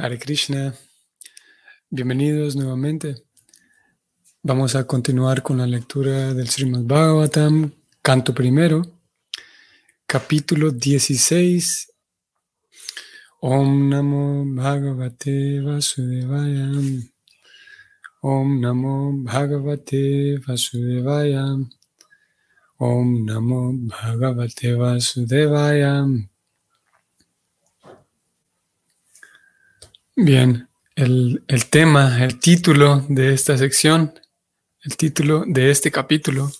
Hare Krishna, bienvenidos nuevamente. Vamos a continuar con la lectura del Srimad Bhagavatam, canto primero, capítulo 16. Om Namo Bhagavate Vasudevaya. Om Namo Bhagavate Vasudevaya. Om Namo Bhagavate Vasudevaya. Bien, el, tema, el título de esta sección, el título de este capítulo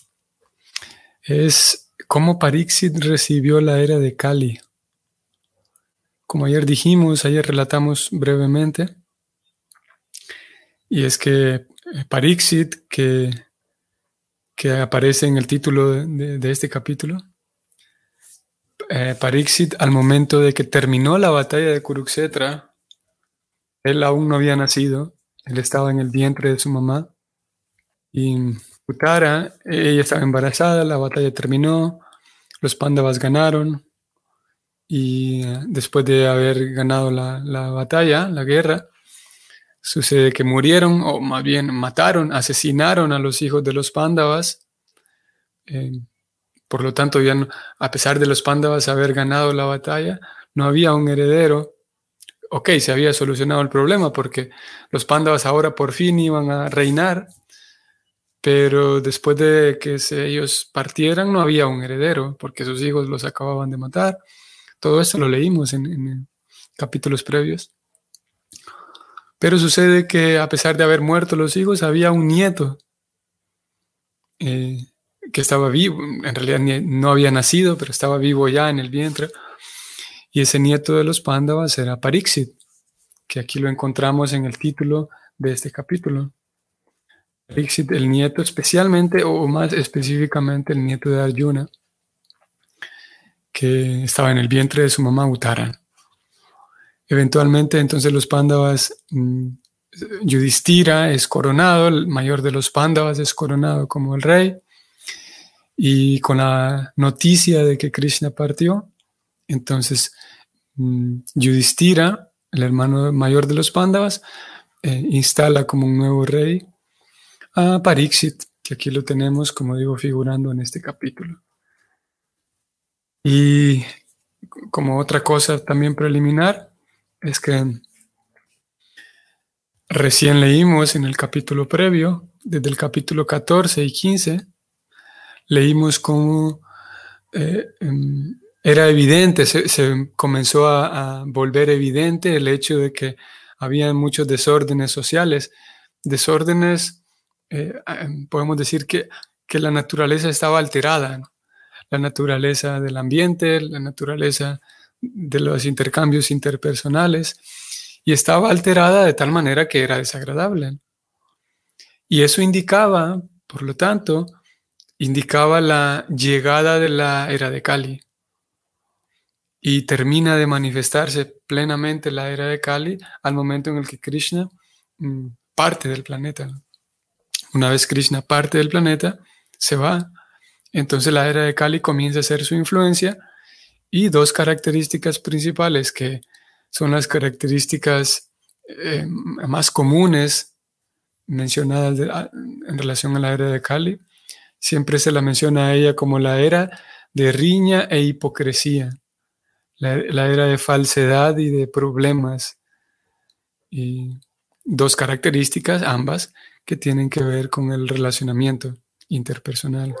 es cómo Parixit recibió la era de Kali. Como ayer dijimos, ayer relatamos brevemente, y es que eh, Parixit, que, que aparece en el título de, este capítulo, eh, al momento de que terminó la batalla de Kuruksetra, él aún no había nacido, él estaba en el vientre de su mamá. Y Utara, ella estaba embarazada, la batalla terminó, los Pandavas ganaron. Y después de haber ganado la, batalla, la guerra, sucede que murieron, o más bien mataron, asesinaron a los hijos de los Pandavas. Eh, por lo tanto, a pesar de los Pandavas haber ganado la batalla, no había un heredero ok, se había solucionado el problema porque los Pandavas ahora por fin iban a reinar, pero después de que ellos partieran no había un heredero porque sus hijos los acababan de matar. Todo esto lo leímos en, capítulos previos. Pero sucede que a pesar de haber muerto los hijos, había un nieto eh, que estaba vivo, en realidad no había nacido, pero estaba vivo ya en el vientre y ese nieto de los Pándavas era Parixit, que aquí lo encontramos en el título de este capítulo. Parixit, el nieto especialmente, o más específicamente el nieto de Arjuna, que estaba en el vientre de su mamá Uttara. Eventualmente entonces los Pándavas, mm, Yudhishthira es coronado, el mayor de los Pándavas es coronado como el rey, y con la noticia de que Krishna partió, entonces, mm, Yudhishthira, el hermano mayor de los Pándavas, eh, instala como un nuevo rey a Pariksit, que aquí lo tenemos, como digo, figurando en este capítulo. Y como otra cosa también preliminar, es que recién leímos en el capítulo previo, desde el capítulo 14 y 15, leímos cómo eh, em, era evidente, se, comenzó a, volver evidente el hecho de que había muchos desórdenes sociales, desórdenes, eh, em, podemos decir que, que, la naturaleza estaba alterada, la naturaleza del ambiente, la naturaleza de los intercambios interpersonales, y estaba alterada de tal manera que era desagradable. Y eso indicaba, por lo tanto, indicaba la llegada de la era de Cali y termina de manifestarse plenamente la era de Kali al momento en el que Krishna mm, parte del planeta. Una vez Krishna parte del planeta, se va. Entonces la era de Kali comienza a ser su influencia y dos características principales que son las características eh, más comunes mencionadas en relación a la era de Kali. Siempre se la menciona a ella como la era de riña e hipocresía la, era de falsedad y de problemas. Y dos características, ambas, que tienen que ver con el relacionamiento interpersonal.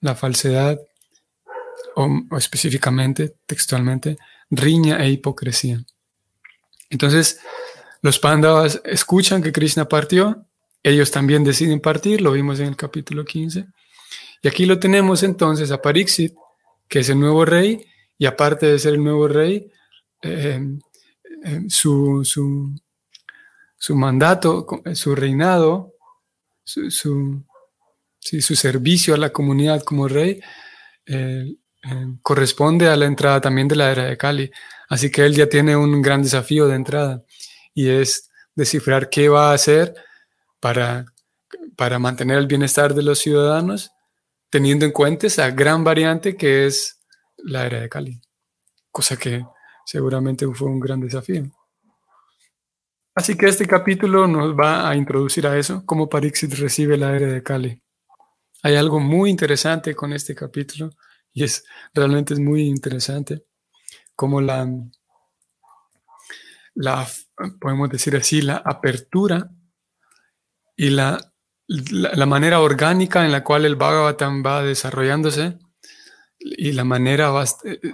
La falsedad, o, específicamente, textualmente, riña e hipocresía. Entonces, los Pandavas escuchan que Krishna partió, ellos también deciden partir, lo vimos en el capítulo 15. Y aquí lo tenemos entonces a Pariksit, que es el nuevo rey, y aparte de ser el nuevo rey, eh, eh, su, mandato, su reinado, su, su, servicio a la comunidad como rey, eh, corresponde a la entrada también de la era de Cali. Así que él ya tiene un gran desafío de entrada y es descifrar qué va a hacer para, para mantener el bienestar de los ciudadanos, teniendo en cuenta esa gran variante que es la era de Cali, cosa que seguramente fue un gran desafío. Así que este capítulo nos va a introducir a eso, cómo Parixit recibe la era de Kali. Hay algo muy interesante con este capítulo y es realmente es muy interesante cómo la, la podemos decir así, la apertura y la, la, manera orgánica en la cual el Bhagavatam va desarrollándose y la manera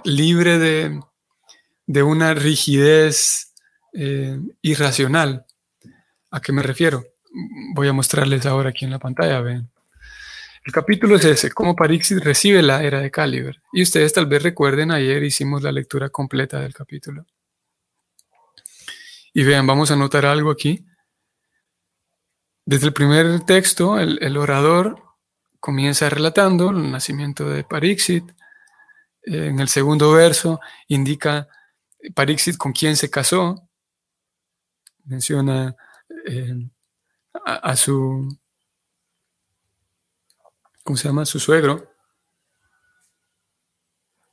libre de, de una rigidez eh, irracional. ¿A qué me refiero? Voy a mostrarles ahora aquí en la pantalla, ven. El capítulo es ese, cómo Parixit recibe la era de Caliber. Y ustedes tal vez recuerden, ayer hicimos la lectura completa del capítulo. Y vean, vamos a notar algo aquí. Desde el primer texto, el, orador comienza relatando el nacimiento de Parixit. En el segundo verso indica Parixit con quién se casó. Menciona eh, a, su, ¿cómo se llama? Su suegro.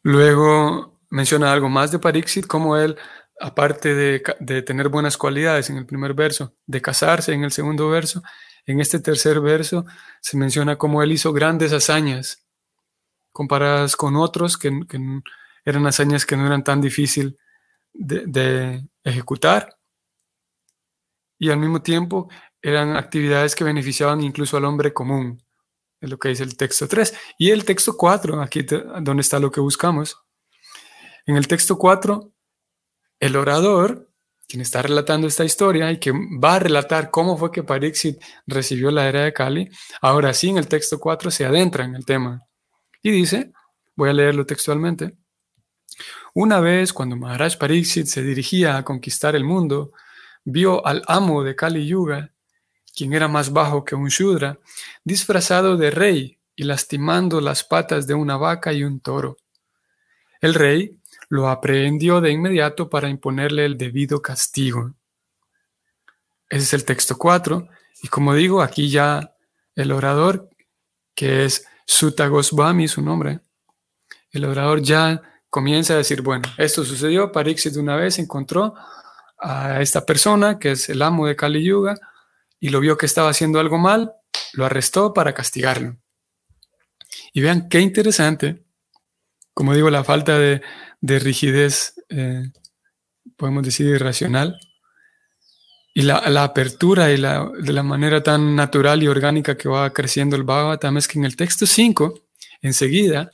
Luego menciona algo más de Parixit, como él, aparte de, de, tener buenas cualidades en el primer verso, de casarse en el segundo verso, en este tercer verso se menciona cómo él hizo grandes hazañas comparadas con otros que, eran hazañas que no eran tan difíciles de, ejecutar y al mismo tiempo eran actividades que beneficiaban incluso al hombre común, es lo que dice el texto 3. Y el texto 4, aquí donde está lo que buscamos. En el texto 4, el orador, quien está relatando esta historia y que va a relatar cómo fue que Parixit recibió la era de Cali, ahora sí en el texto 4 se adentra en el tema. Y dice, voy a leerlo textualmente, una vez, cuando Maharaj Pariksit se dirigía a conquistar el mundo, vio al amo de Kali Yuga, quien era más bajo que un Shudra, disfrazado de rey y lastimando las patas de una vaca y un toro. El rey lo aprehendió de inmediato para imponerle el debido castigo. Ese es el texto 4, y como digo, aquí ya el orador, que es Sutta Goswami, su nombre, el orador ya comienza a decir, bueno, esto sucedió, Parixit una vez encontró a esta persona, que es el amo de Kali Yuga, y lo vio que estaba haciendo algo mal, lo arrestó para castigarlo. Y vean qué interesante, como digo, la falta de, rigidez, eh, podemos decir, irracional, y la, apertura y la, de la manera tan natural y orgánica que va creciendo el Bhagavatam es que en el texto 5, enseguida,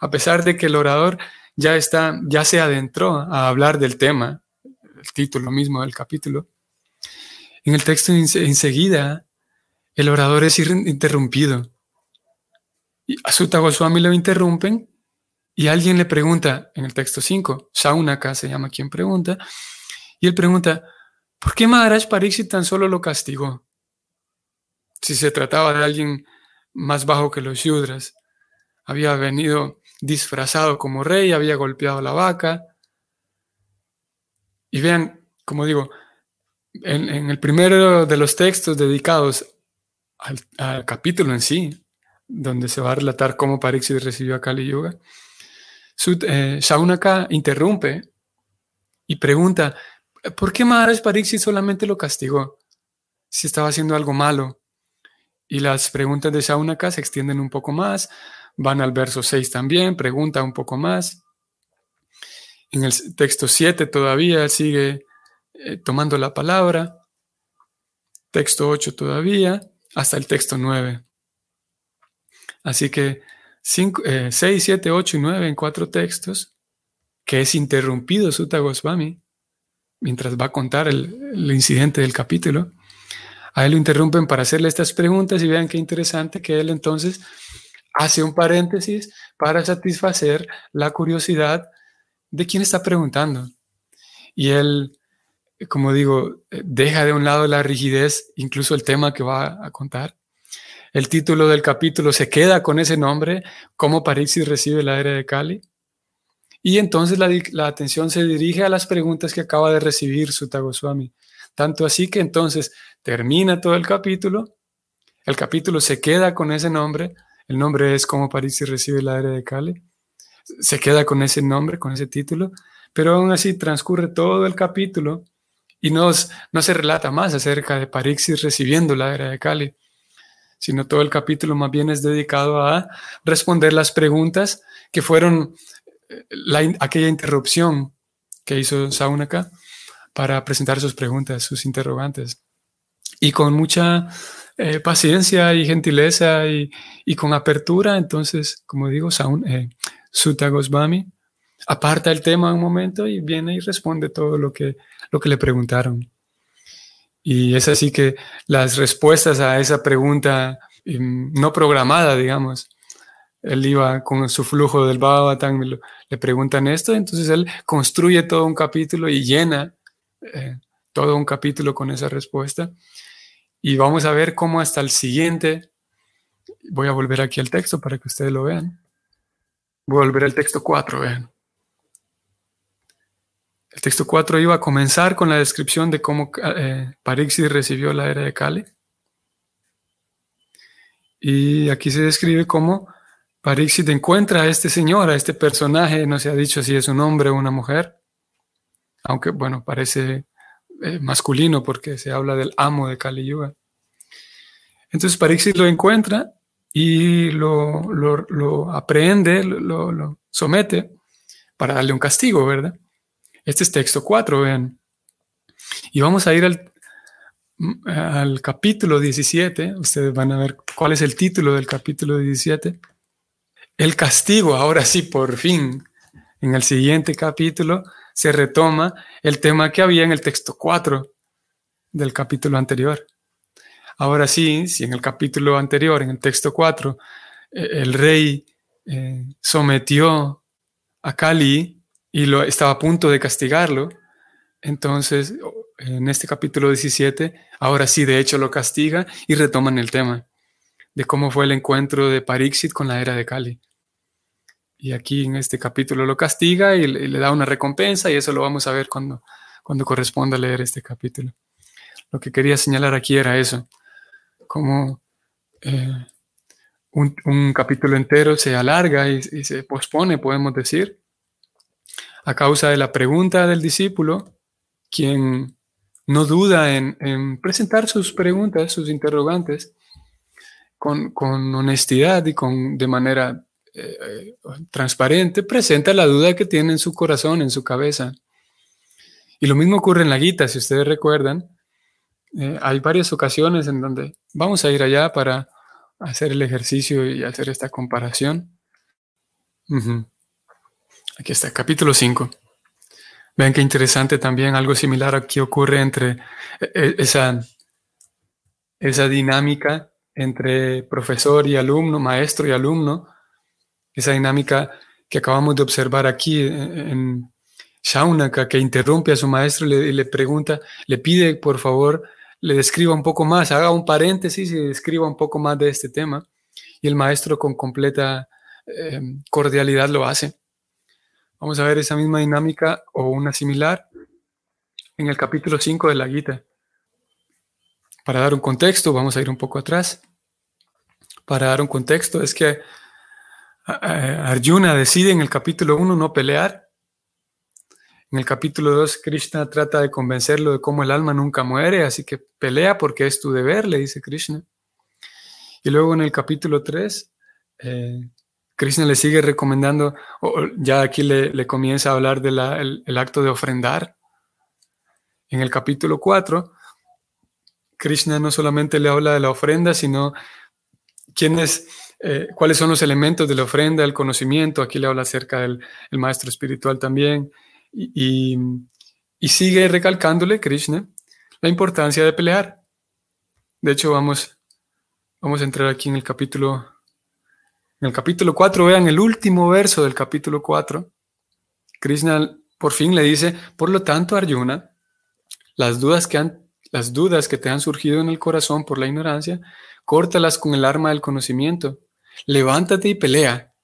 a pesar de que el orador ya está, ya se adentró a hablar del tema, el título mismo del capítulo. En el texto enseguida, el orador es interrumpido. Y a Sutta Goswami lo interrumpen y alguien le pregunta, en el texto 5, Saunaka se llama quien pregunta, y él pregunta, ¿por qué Maharaj Pariksit tan solo lo castigó? Si se trataba de alguien más bajo que los Yudras, había venido disfrazado como rey, había golpeado la vaca. Y vean, como digo, en, el primero de los textos dedicados al, capítulo en sí, donde se va a relatar cómo Parixit recibió a Kali Yuga, eh, Shaunaka interrumpe y pregunta, ¿por qué Maharaj Parixit solamente lo castigó si estaba haciendo algo malo? Y las preguntas de Shaunaka se extienden un poco más Van al verso 6 también, pregunta un poco más. En el texto 7 todavía sigue eh, tomando la palabra. Texto 8 todavía, hasta el texto 9. Así que 6, 7, 8 y 9 en cuatro textos, que es interrumpido Sutta Goswami, mientras va a contar el, incidente del capítulo. A él lo interrumpen para hacerle estas preguntas y vean qué interesante que él entonces hace un paréntesis para satisfacer la curiosidad de quien está preguntando. Y él, como digo, deja de un lado la rigidez, incluso el tema que va a contar. El título del capítulo se queda con ese nombre, cómo Parixis recibe la era de Cali. Y entonces la, atención se dirige a las preguntas que acaba de recibir Sutta Goswami. Tanto así que entonces termina todo el capítulo, el capítulo se queda con ese nombre, el nombre es como París recibe la era de Cali. Se queda con ese nombre, con ese título, pero aún así transcurre todo el capítulo Y no, no se relata más acerca de Parixis recibiendo la era de Cali, sino todo el capítulo más bien es dedicado a responder las preguntas que fueron la, aquella interrupción que hizo Saunaka para presentar sus preguntas, sus interrogantes. Y con mucha eh, paciencia y gentileza y, con apertura, entonces, como digo, Saun, eh, Sutta aparta el tema un momento y viene y responde todo lo que, lo que le preguntaron. Y es así que las respuestas a esa pregunta em, no programada, digamos, él iba con su flujo del Bhagavatam, le preguntan esto, entonces él construye todo un capítulo y llena eh, todo un capítulo con esa respuesta. Y vamos a ver cómo hasta el siguiente, voy a volver aquí al texto para que ustedes lo vean. Voy volver al texto 4, vean. El texto 4 iba a comenzar con la descripción de cómo eh, Parixis recibió la era de Kali. Y aquí se describe cómo Parixit encuentra a este señor, a este personaje, no se ha dicho si es un hombre o una mujer, aunque bueno, parece eh, masculino porque se habla del amo de Kali Yuga. Entonces Parixit lo encuentra y lo, lo, aprehende, lo, lo, somete para darle un castigo, ¿verdad? Este es texto 4, vean. Y vamos a ir al, al capítulo 17. Ustedes van a ver cuál es el título del capítulo 17 el castigo, ahora sí, por fin, en el siguiente capítulo se retoma el tema que había en el texto 4 del capítulo anterior. Ahora sí, si en el capítulo anterior, en el texto 4, eh, el rey eh, sometió a Cali y lo, estaba a punto de castigarlo, entonces en este capítulo 17, ahora sí, de hecho lo castiga y retoman el tema de cómo fue el encuentro de Parixit con la era de Cali. Y aquí en este capítulo lo castiga y le, da una recompensa y eso lo vamos a ver cuando, cuando corresponda leer este capítulo. Lo que quería señalar aquí era eso, como eh, un, capítulo entero se alarga y, se pospone, podemos decir, a causa de la pregunta del discípulo, quien no duda en, presentar sus preguntas, sus interrogantes, con, con honestidad y con, de manera transparente presenta la duda que tiene en su corazón, en su cabeza. Y lo mismo ocurre en la guita, si ustedes recuerdan. Eh, hay varias ocasiones en donde vamos a ir allá para hacer el ejercicio y hacer esta comparación. Aquí está, capítulo 5. Vean qué interesante también, algo similar aquí ocurre entre eh, esa, esa dinámica entre profesor y alumno, maestro y alumno, esa dinámica que acabamos de observar aquí en Shaunaka, que interrumpe a su maestro y le, pregunta, le pide por favor, le describa un poco más, haga un paréntesis y describa un poco más de este tema. Y el maestro con completa eh, cordialidad lo hace. Vamos a ver esa misma dinámica o una similar en el capítulo 5 de la Gita. Para dar un contexto, vamos a ir un poco atrás. Para dar un contexto, es que Arjuna decide en el capítulo 1 no pelear. En el capítulo 2, Krishna trata de convencerlo de cómo el alma nunca muere, así que pelea porque es tu deber, le dice Krishna. Y luego en el capítulo 3, eh, Krishna le sigue recomendando, ya aquí le, comienza a hablar del acto de ofrendar. En el capítulo 4, Krishna no solamente le habla de la ofrenda, sino quién es eh, cuáles son los elementos de la ofrenda, el conocimiento, aquí le habla acerca del maestro espiritual también, y, sigue recalcándole, Krishna, la importancia de pelear. De hecho, vamos, vamos a entrar aquí en el capítulo, en el capítulo 4, vean el último verso del capítulo 4, Krishna por fin le dice, por lo tanto, Arjuna, las dudas que han, las dudas que te han surgido en el corazón por la ignorancia, córtalas con el arma del conocimiento levántate y pelea.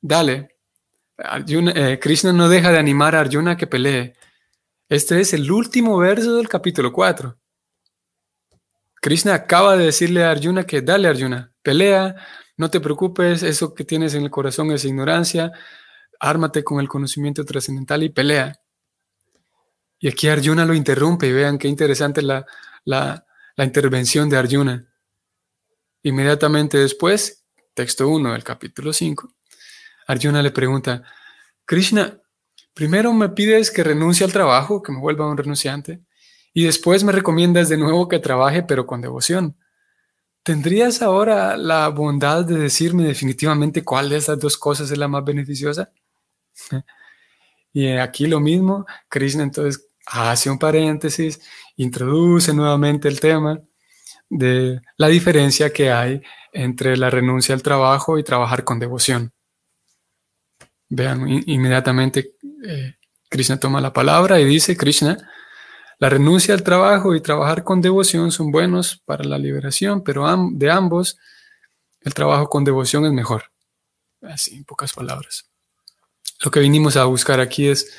Dale. Eh, Krishna no deja de animar a Arjuna a que pelee. Este es el último verso del capítulo 4. Krishna acaba de decirle a Arjuna que dale Arjuna, pelea, no te preocupes, eso que tienes en el corazón es ignorancia, ármate con el conocimiento trascendental y pelea. Y aquí Arjuna lo interrumpe y vean qué interesante la, la, la intervención de Arjuna. Inmediatamente después, texto 1 del capítulo 5, Arjuna le pregunta, Krishna, primero me pides que renuncie al trabajo, que me vuelva un renunciante, y después me recomiendas de nuevo que trabaje, pero con devoción. ¿Tendrías ahora la bondad de decirme definitivamente cuál de estas dos cosas es la más beneficiosa? Y aquí lo mismo, Krishna entonces hace un paréntesis, introduce nuevamente el tema de la diferencia que hay entre la renuncia al trabajo y trabajar con devoción. Vean, inmediatamente eh, Krishna toma la palabra y dice, Krishna, la renuncia al trabajo y trabajar con devoción son buenos para la liberación, pero de ambos, el trabajo con devoción es mejor. Así, en pocas palabras. Lo que vinimos a buscar aquí es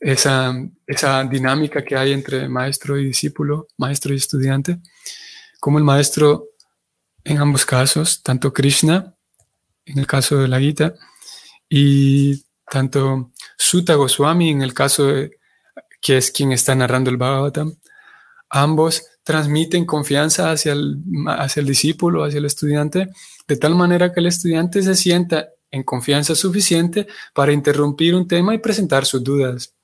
esa, esa dinámica que hay entre maestro y discípulo, maestro y estudiante, como el maestro en ambos casos, tanto Krishna, en el caso de la Gita, y tanto Sutta Goswami, en el caso de que es quien está narrando el Bhagavatam, ambos transmiten confianza hacia el, hacia el discípulo, hacia el estudiante, de tal manera que el estudiante se sienta en confianza suficiente para interrumpir un tema y presentar sus dudas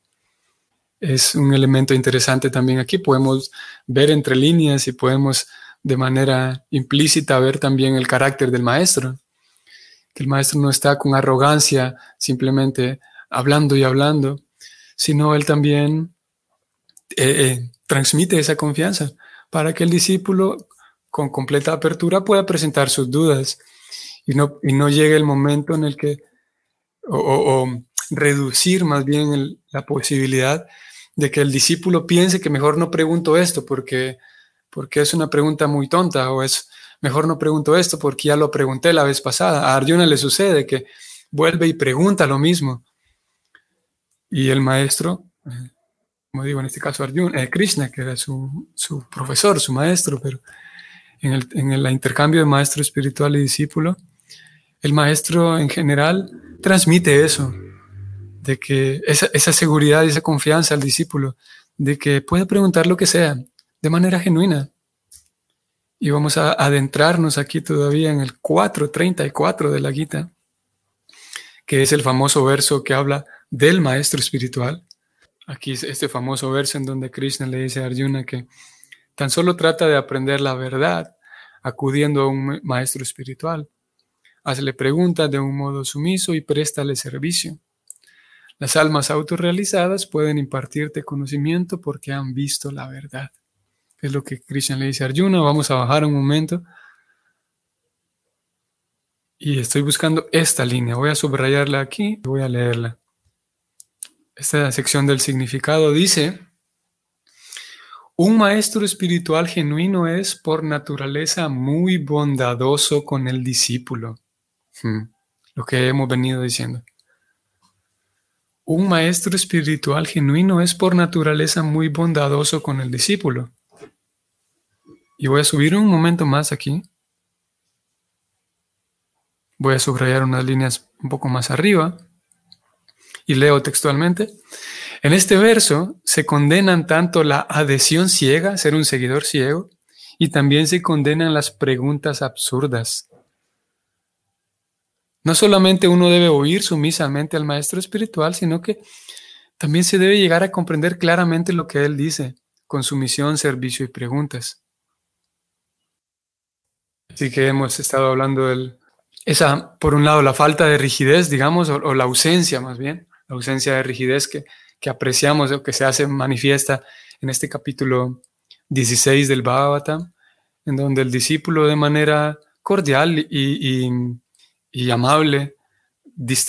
es un elemento interesante también aquí. Podemos ver entre líneas y podemos de manera implícita ver también el carácter del maestro. Que el maestro no está con arrogancia simplemente hablando y hablando, sino él también eh, eh, transmite esa confianza para que el discípulo con completa apertura pueda presentar sus dudas y no, y no llegue el momento en el que, o, reducir más bien la posibilidad de que el discípulo piense que mejor no pregunto esto porque, porque es una pregunta muy tonta o es mejor no pregunto esto porque ya lo pregunté la vez pasada. A Arjuna le sucede que vuelve y pregunta lo mismo. Y el maestro, eh, como digo en este caso Arjuna, eh, Krishna, que era su, profesor, su maestro, pero en el, en el intercambio de maestro espiritual y discípulo, el maestro en general transmite eso, de que esa, esa seguridad y esa confianza al discípulo, de que puede preguntar lo que sea de manera genuina. Y vamos a adentrarnos aquí todavía en el 4.34 de la Gita, que es el famoso verso que habla del maestro espiritual. Aquí es este famoso verso en donde Krishna le dice a Arjuna que tan solo trata de aprender la verdad acudiendo a un maestro espiritual. Hazle preguntas de un modo sumiso y préstale servicio. Las almas autorrealizadas pueden impartirte conocimiento porque han visto la verdad. Es lo que Krishna le dice a Arjuna. Vamos a bajar un momento. Y estoy buscando esta línea. Voy a subrayarla aquí y voy a leerla. Esta sección del significado dice, un maestro espiritual genuino es por naturaleza muy bondadoso con el discípulo. Hmm, lo que hemos venido diciendo. Un maestro espiritual genuino es por naturaleza muy bondadoso con el discípulo. Y voy a subir un momento más aquí. Voy a subrayar unas líneas un poco más arriba y leo textualmente. En este verso se condenan tanto la adhesión ciega, ser un seguidor ciego, y también se condenan las preguntas absurdas. No solamente uno debe oír sumisamente al maestro espiritual, sino que también se debe llegar a comprender claramente lo que él dice, con sumisión, servicio y preguntas. Así que hemos estado hablando de esa, por un lado, la falta de rigidez, digamos, o, la ausencia más bien, la ausencia de rigidez que, apreciamos o que se hace manifiesta en este capítulo 16 del Bhagavatam, en donde el discípulo de manera cordial y y amable,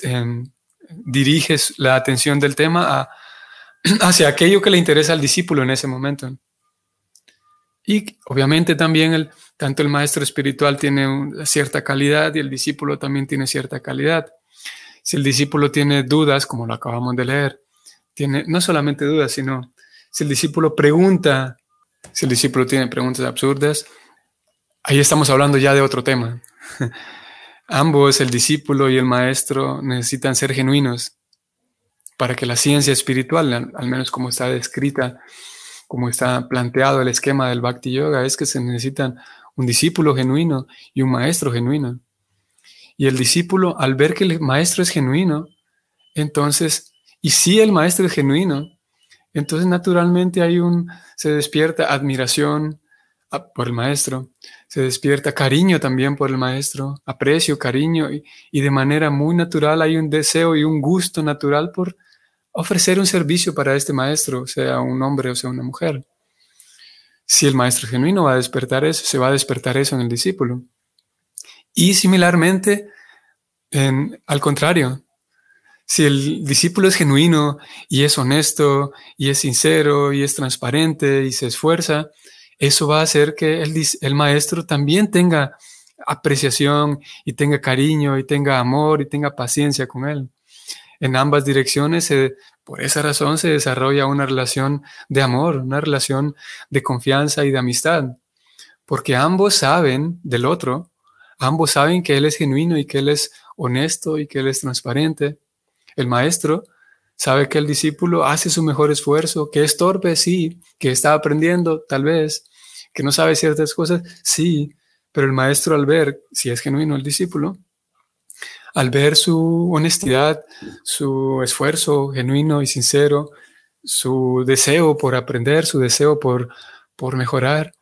em, diriges la atención del tema hacia aquello que le interesa al discípulo en ese momento. Y obviamente también el, tanto el maestro espiritual tiene una cierta calidad y el discípulo también tiene cierta calidad. Si el discípulo tiene dudas, como lo acabamos de leer, tiene no solamente dudas, sino si el discípulo pregunta, si el discípulo tiene preguntas absurdas, ahí estamos hablando ya de otro tema. Ambos, el discípulo y el maestro, necesitan ser genuinos. para que la ciencia espiritual, al, menos como está descrita, como está planteado el esquema del Bhakti Yoga, es que se necesitan un discípulo genuino y un maestro genuino. Y el discípulo, al ver que el maestro es genuino, entonces, y si el maestro es genuino, entonces naturalmente hay un, se despierta admiración por el maestro, se despierta cariño también por el maestro, aprecio, cariño, y, y de manera muy natural hay un deseo y un gusto natural por ofrecer un servicio para este maestro, sea un hombre o sea una mujer. Si el maestro genuino va a despertar eso, se va a despertar eso en el discípulo. Y similarmente, en, al contrario, si el discípulo es genuino y es honesto y es sincero y es transparente y se esfuerza, eso va a hacer que el, el, maestro también tenga apreciación y tenga cariño y tenga amor y tenga paciencia con él. En ambas direcciones, por esa razón se desarrolla una relación de amor, una relación de confianza y de amistad, porque ambos saben del otro Ambos saben que Él es genuino y que Él es honesto y que Él es transparente. El maestro sabe que el discípulo hace su mejor esfuerzo, que es torpe, sí, que está aprendiendo, tal vez, que no sabe ciertas cosas, sí, pero el maestro al ver si es genuino el discípulo, al ver su honestidad, su esfuerzo genuino y sincero, su deseo por aprender, su deseo por, por mejorar,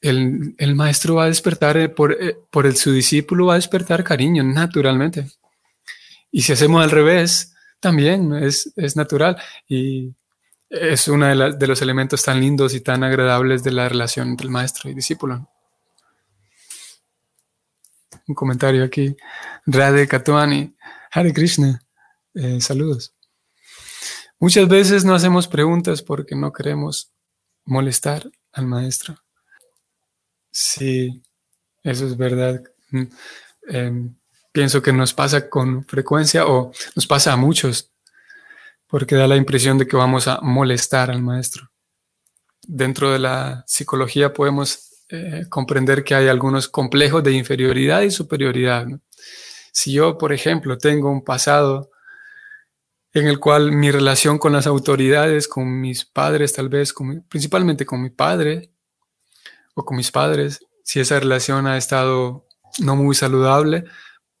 el, maestro va a despertar, eh, por, eh, por el, su discípulo va a despertar cariño naturalmente. Y si hacemos al revés, también es, natural. Y es uno de, de, los elementos tan lindos y tan agradables de la relación entre el maestro y discípulo. Un comentario aquí. Radhe Katuani, Hare Krishna, eh, saludos. Muchas veces no hacemos preguntas porque no queremos molestar al maestro. Sí, eso es verdad. Mm, em, pienso que nos pasa con frecuencia o nos pasa a muchos, porque da la impresión de que vamos a molestar al maestro. Dentro de la psicología podemos eh, comprender que hay algunos complejos de inferioridad y superioridad. Si yo, por ejemplo, tengo un pasado en el cual mi relación con las autoridades, con mis padres, tal vez, principalmente con mi padre, o con mis padres, si esa relación ha estado no muy saludable,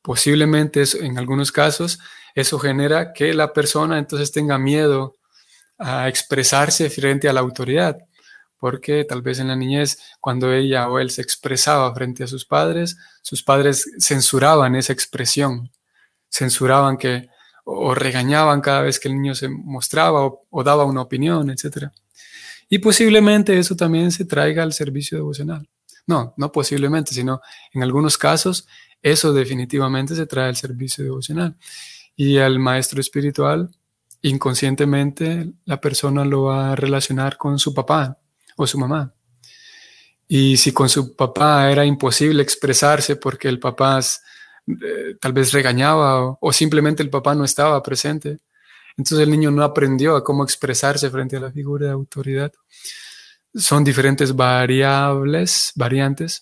posiblemente en algunos casos eso genera que la persona entonces tenga miedo a expresarse frente a la autoridad, porque tal vez en la niñez, cuando ella o él se expresaba frente a sus padres, sus padres censuraban esa expresión, censuraban que o regañaban cada vez que el niño se mostraba o, daba una opinión, etcétera. Y posiblemente eso también se traiga al servicio devocional. No, no posiblemente, sino en algunos casos eso definitivamente se trae al servicio devocional. Y al maestro espiritual, inconscientemente, la persona lo va a relacionar con su papá o su mamá. Y si con su papá era imposible expresarse porque el papá eh, tal vez regañaba o simplemente el papá no estaba presente, entonces el niño no aprendió a cómo expresarse frente a la figura de autoridad. Son diferentes variables, variantes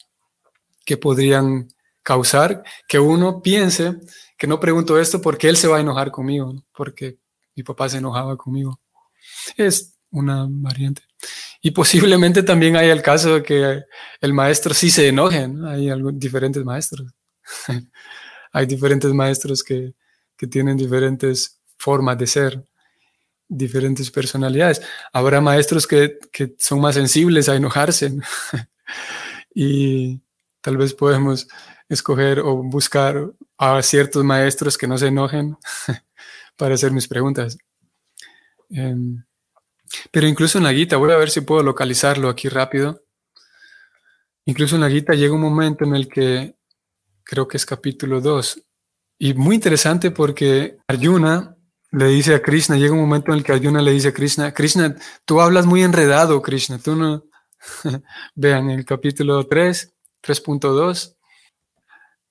que podrían causar que uno piense que no pregunto esto porque él se va a enojar conmigo, porque mi papá se enojaba conmigo. Es una variante. Y posiblemente también hay el caso de que el maestro sí se enoje. Hay diferentes maestros. hay diferentes maestros que, que tienen diferentes formas de ser, diferentes personalidades. Habrá maestros que, son más sensibles a enojarse y tal vez podemos escoger o buscar a ciertos maestros que no se enojen para hacer mis preguntas. Em, pero incluso en la guita, voy a ver si puedo localizarlo aquí rápido. Incluso en la guita llega un momento en el que creo que es capítulo 2. Y muy interesante porque Arjuna le dice a Krishna, llega un momento en el que Arjuna le dice a Krishna, Krishna, tú hablas muy enredado, Krishna, tú no... Vean el capítulo 3, 3.2.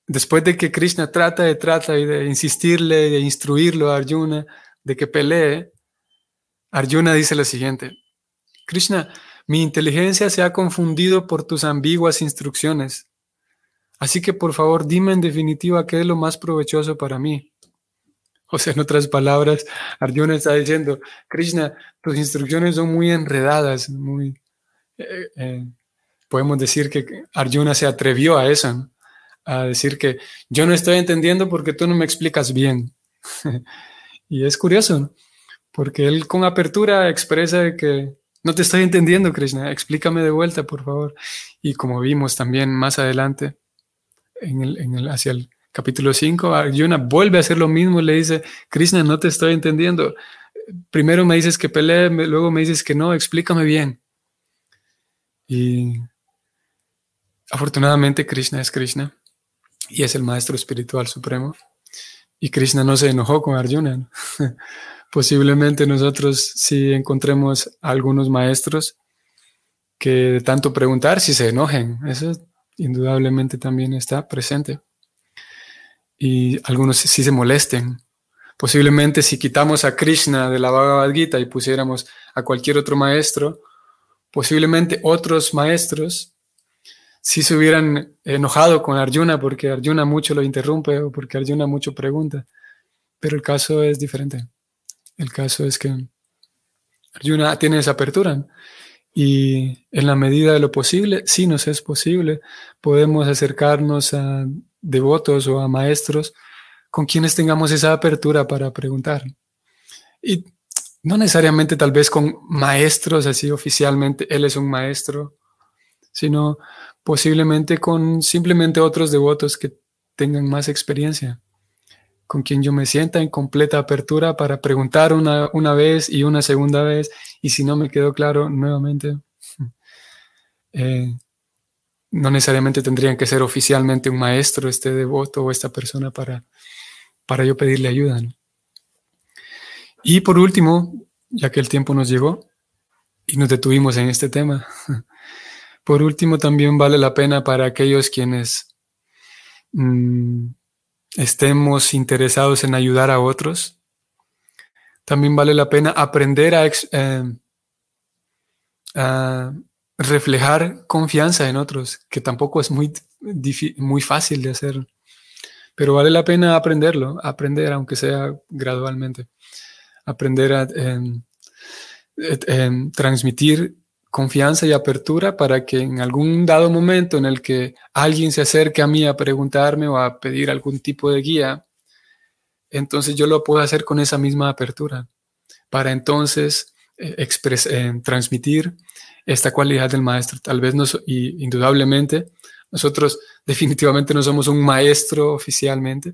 Después de que Krishna trata de trata y de insistirle, de instruirlo a Arjuna, de que pelee, Arjuna dice lo siguiente, Krishna, mi inteligencia se ha confundido por tus ambiguas instrucciones. Así que por favor dime en definitiva qué es lo más provechoso para mí. O sea, en otras palabras, Arjuna está diciendo, Krishna, tus instrucciones son muy enredadas, muy... Eh, eh, podemos decir que Arjuna se atrevió a eso, a decir que yo no estoy entendiendo porque tú no me explicas bien. y es curioso, porque él con apertura expresa que no te estoy entendiendo, Krishna, explícame de vuelta, por favor. Y como vimos también más adelante, en el, en el, hacia el capítulo 5, Arjuna vuelve a hacer lo mismo, le dice, Krishna, no te estoy entendiendo. Primero me dices que pelee, luego me dices que no, explícame bien. Y afortunadamente Krishna es Krishna y es el maestro espiritual supremo. Y Krishna no se enojó con Arjuna. Posiblemente nosotros si encontremos algunos maestros que de tanto preguntar si se enojen. Eso indudablemente también está presente y algunos sí se molesten. Posiblemente si quitamos a Krishna de la Bhagavad Gita y pusiéramos a cualquier otro maestro, posiblemente otros maestros sí se hubieran enojado con Arjuna porque Arjuna mucho lo interrumpe o porque Arjuna mucho pregunta. Pero el caso es diferente. El caso es que Arjuna tiene esa apertura y en la medida de lo posible, sí nos es posible, podemos acercarnos a devotos o a maestros con quienes tengamos esa apertura para preguntar. Y no necesariamente tal vez con maestros así oficialmente, él es un maestro, sino posiblemente con simplemente otros devotos que tengan más experiencia, con quien yo me sienta en completa apertura para preguntar una, una vez y una segunda vez, y si no me quedó claro, nuevamente. Eh, no necesariamente tendrían que ser oficialmente un maestro, este devoto o esta persona para, para yo pedirle ayuda. Y por último, ya que el tiempo nos llegó y nos detuvimos en este tema, por último también vale la pena para aquellos quienes mm, estemos interesados en ayudar a otros, también vale la pena aprender a, eh, reflejar confianza en otros, que tampoco es muy, muy fácil de hacer, pero vale la pena aprenderlo, aprender aunque sea gradualmente, aprender a em, em, transmitir confianza y apertura para que en algún dado momento en el que alguien se acerque a mí a preguntarme o a pedir algún tipo de guía, entonces yo lo puedo hacer con esa misma apertura, para entonces eh, eh, transmitir esta cualidad del maestro. Tal vez no, y indudablemente, nosotros definitivamente no somos un maestro oficialmente,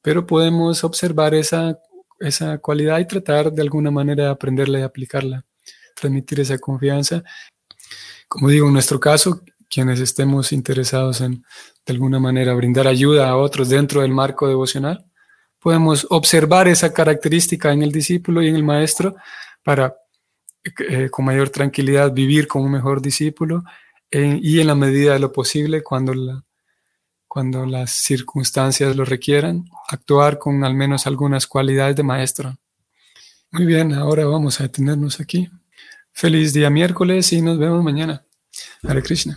pero podemos observar esa, esa cualidad y tratar de alguna manera de aprenderla y aplicarla, transmitir esa confianza. Como digo, en nuestro caso, quienes estemos interesados en de alguna manera brindar ayuda a otros dentro del marco devocional, podemos observar esa característica en el discípulo y en el maestro para eh, con mayor tranquilidad vivir como un mejor discípulo eh, y en la medida de lo posible, cuando, cuando las circunstancias lo requieran, actuar con al menos algunas cualidades de maestro. Muy bien, ahora vamos a detenernos aquí. Feliz día miércoles y nos vemos mañana. Hare Krishna.